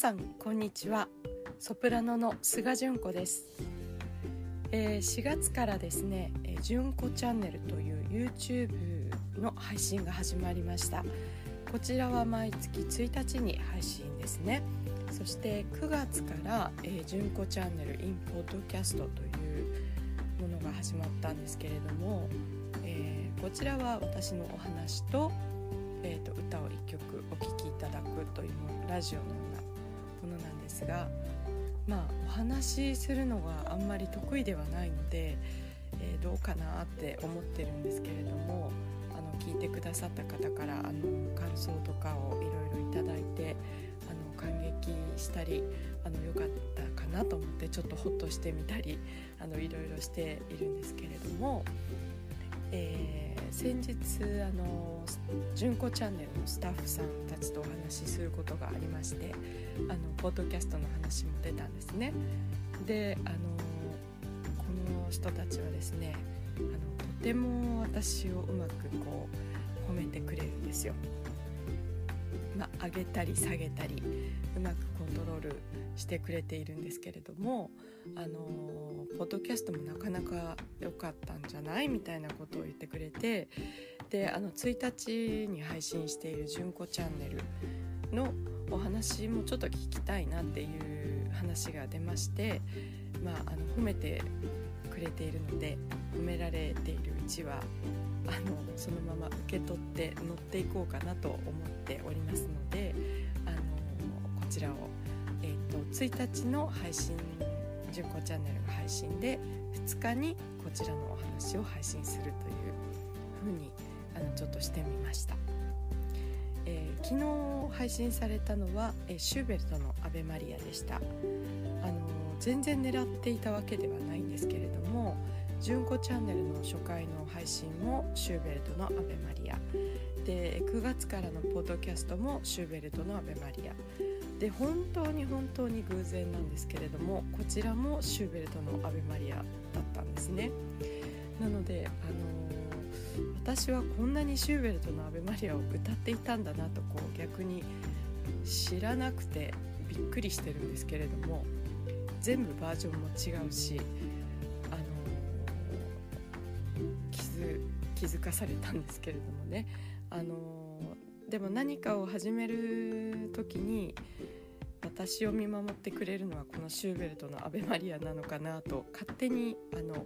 さんこんにちは。ソプラノの菅純子です、えー、4月からですね「純子チャンネル」という YouTube の配信が始まりました。こちらは毎月1日に配信ですね。そして9月から「えー、純子チャンネル in ポッドキャスト」というものが始まったんですけれども、えー、こちらは私のお話と,、えーと、歌を1曲お聴きいただくというラジオのですがまあお話しするのがあんまり得意ではないので、えー、どうかなって思ってるんですけれどもあの聞いてくださった方からあの感想とかをいろいろいただいてあの感激したりあのよかったかなと思ってちょっとホッとしてみたりいろいろしているんですけれども、えー、先日あの純子チャンネルのスタッフさんたちとお話しすることがありましてあのポッドキャストの話も出たんですね。であのこの人たちはですねあのとても私をうまくこう褒めてくれるんですよ。まあ、上げたり下げたりうまくコントロールしてくれているんですけれどもあのポッドキャストもなかなか良かったんじゃない？みたいなことを言ってくれてであの1日に配信している「純子チャンネル」のお話もちょっと聞きたいなっていう話が出まして、まあ、あの褒めてくれているので褒められているうちはあのそのまま受け取って乗っていこうかなと思っておりますのであのこちらを、えーと、1日の配信「純子チャンネル」の配信で2日にこちらのお話を配信するというふうにあのちょっとしてみました。えー、昨日配信されたのは、えー、シューベルトの「アベマリア」でしたあの全然狙っていたわけではないんですけれども純子チャンネルの初回の配信もシューベルトの「アベマリア」で9月からのポッドキャストもシューベルトの「アベマリア」で本当に本当に偶然なんですけれどもこちらもシューベルトの「アベマリア」だったんですね。なのであの私はこんなにシューベルトの「アベマリア」を歌っていたんだなとこう逆に知らなくてびっくりしてるんですけれども全部バージョンも違うし、気づかされたんですけれどもね、あのでも何かを始める時に私を見守ってくれるのはこのシューベルトの「アベマリア」なのかなと勝手にあのあの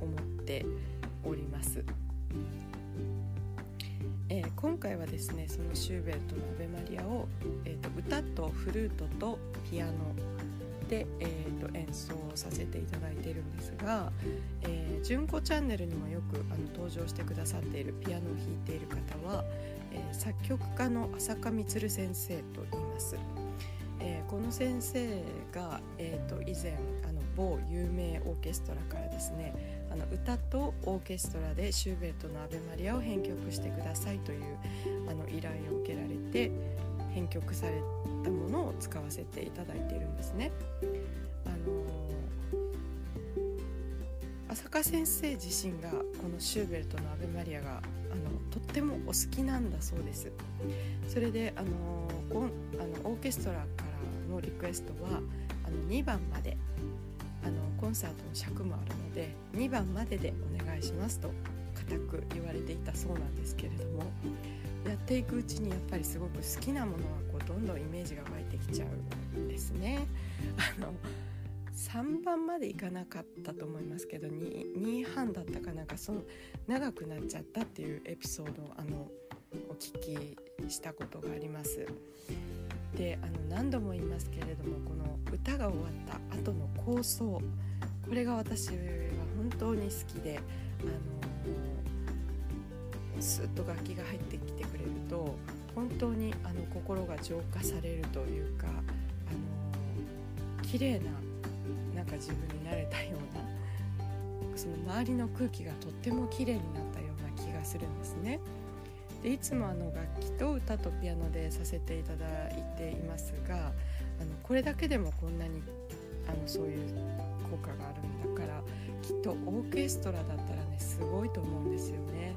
思っております。えー、今回はですねそのシューベルトの「アベマリアを」えーと、歌とフルートとピアノで、えーと、演奏させていただいているんですが「えー、純子チャンネル」にもよくあの登場してくださっているピアノを弾いている方は、えー、作曲家の浅香充先生と言います。えー、この先生が、えーと以前あの某有名オーケストラからですねあの歌とオーケストラでシューベルトの「アベマリア」を編曲してくださいというあの依頼を受けられて編曲されたものを使わせていただいているんですね。あの浅香先生自身がこのシューベルトの「アベマリアが」あのとってもお好きなんだそうです。それであのあのオーケストラからのリクエストはあの2番まであのコンサートの尺もあるので2番まででお願いしますと固く言われていたそうなんですけれどもやっていくうちにやっぱりすごく好きなものはこうどんどんイメージが湧いてきちゃうんですね。あの3番までいかなかったと思いますけど 2, 2半だったかなんかその長くなっちゃったっていうエピソードをあのお聞きしたことがあります。であの何度も言いますけれどもこの歌が終わった後の構想これが私は本当に好きで、あの、スッと楽器が入ってき心が浄化されるというか、あのー、綺麗ななんか自分になれたようなその周りの空気がとっても綺麗になったような気がするんですね。でいつもあの楽器と歌とピアノでさせていただいていますがあのこれだけでもこんなにあのそういう効果があるんだからきっとオーケストラだったらねすごいと思うんですよね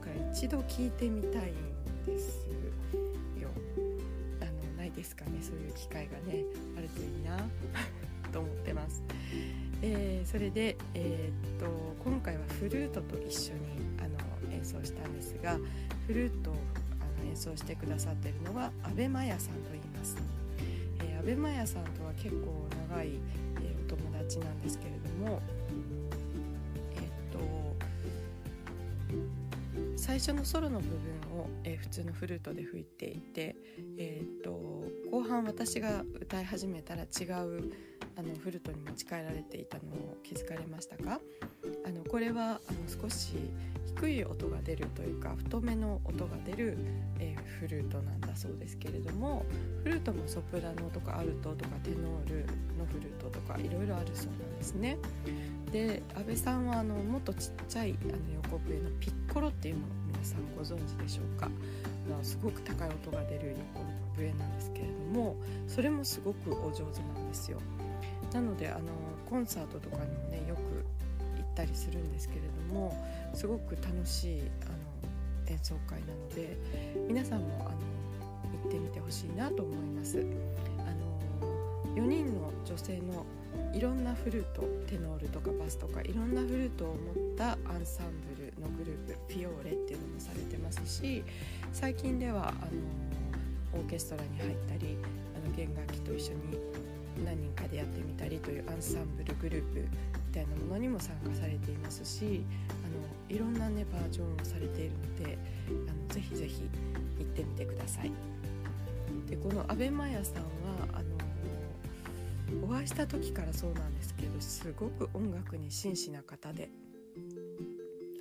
だから一度聴いてみたいんですよあのないですかねそういう機会がねあるといいな と思ってます。えー、それで、えー、っと今回はフルートと一緒にあの演奏したんですがフルートをあの演奏してくださっているのは阿部真也さんと言います。え、阿部真也さんとは結構長い、えお友達なんですけれども最初のソロの部分を、えー、普通のフルートで吹いていて、えーと、後半私が歌い始めたら違うあのフルートに持ち帰られていたのを気づかれましたか？あのこれはあの少し低い音が出るというか太めの音が出る、えー、フルートなんだそうですけれどもフルートもソプラノとかアルトとかテノールのフルートとかいろいろあるそうなんですね。で安倍さんはあのもっとちっちゃいあの横笛のピッコロっていうのを皆さんご存知でしょうか？あのすごく高い音が出る横笛なんですけれどもそれもすごくお上手なんですよなのであのコンサートとかにもねよく行ったりするんですけれどもすごく楽しいあの演奏会なので皆さんもあの行ってみてほしいなと思いますあの4人の女性のいろんなフルートテノールとかバスとかいろんなフルートを持ったアンサンブルのグループフィオーレっていうのもされてますし最近ではあのオーケストラに入ったりあの弦楽器と一緒に何人かでやってみたりというアンサンブルグループみたいなものにも参加されていますしあのいろんなねバージョンをされているのであのぜひぜひ行ってみてください。でこの阿部真也さんはあのお会いした時からそうなんですけどすごく音楽に真摯な方で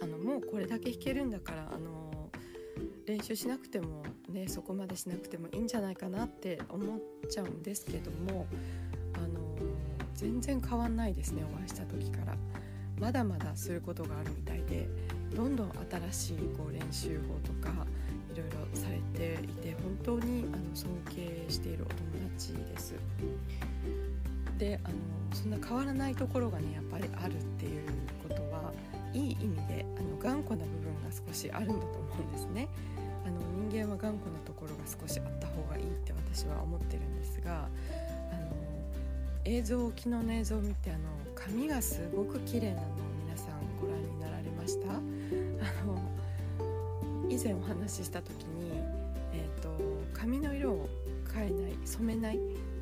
あのもうこれだけ弾けるんだからあの練習しなくてもねそこまでしなくてもいいんじゃないかなって思っちゃうんですけどもあの全然変わんないですねお会いした時から。まだまだすることがあるみたいでどんどん新しいこう練習法とかいろいろされていて本当にあの尊敬しているお友達です。であのそんな変わらないところがねやっぱりあるっていうことはいい意味であの頑固な部分が少しあるんだと思うんですね。あの人間は頑固なところが少しあった方がいいって私は思ってるんですがあの映像昨日の映像を見てあの髪がすごく綺麗なの前お話しした時に、えーと髪の色を変えない染めない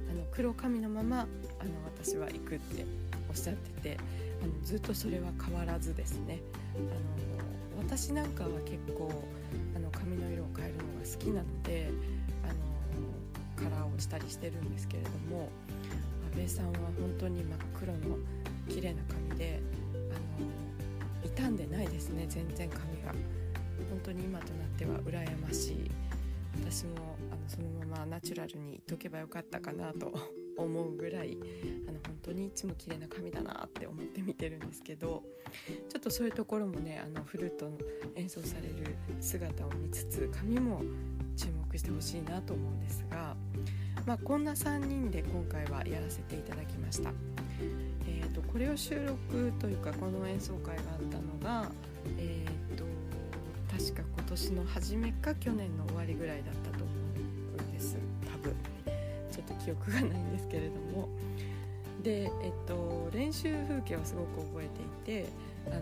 あの黒髪のままあの私は行くっておっしゃっててあのずっとそれは変わらずですね。あの私なんかは結構あの髪の色を変えるのが好きなのであのカラーをしたりしてるんですけれども阿部さんは本当に真っ黒の綺麗な髪であの傷んでないですね全然髪が。本当に今となっては羨ましい私もあのそのままナチュラルにいっとけばよかったかなと思うぐらいあの本当にいつも綺麗な髪だなって思って見てるんですけどちょっとそういうところもねあのフルートの演奏される姿を見つつ髪も注目してほしいなと思うんですが、まあ、こんな3人で今回はやらせていただきました。えーと、これを収録というかこの演奏会があったのが、えー年の初めか去年の終わりぐらいだったと思うんです。多分。ちょっと記憶がないんですけれども。で、えっと、練習風景はすごく覚えていてあの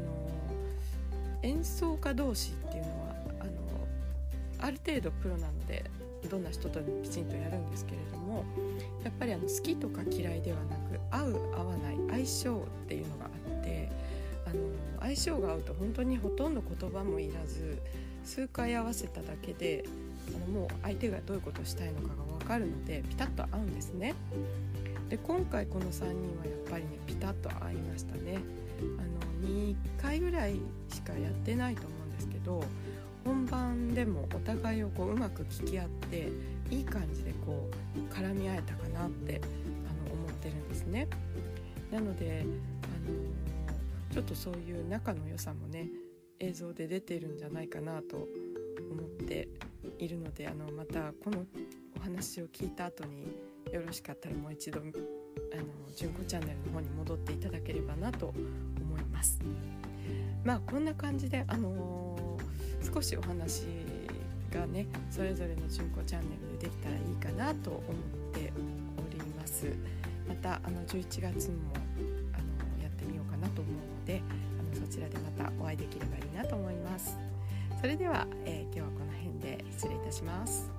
演奏家同士っていうのはあのある程度プロなのでどんな人とでもきちんとやるんですけれどもやっぱりあの好きとか嫌いではなく合う合わない相性っていうのがあってあの相性が合うと本当にほとんど言葉もいらず数回合わせただけであのもう相手がどういうことをしたいのかが分かるのでピタッと合うんですね。で今回この3人はやっぱりねピタッと合いましたね。あの2回ぐらいしかやってないと思うんですけど本番でもお互いをこううまく聞き合っていい感じでこう絡み合えたかなってあの思ってるんですね。なのであのちょっとそういう仲の良さもね映像で出てるんじゃないかなと思っているのであのまたこのお話を聞いた後によろしかったらもう一度あの純子チャンネルの方に戻っていただければなと思います。まあこんな感じであのー、少しお話がねそれぞれの純子チャンネルでできたらいいかなと思っておりますまたあの11月もあのやってみようかなと思うのでちらでまたお会いできればいいなと思います。それでは、えー、今日はこの辺で失礼いたします。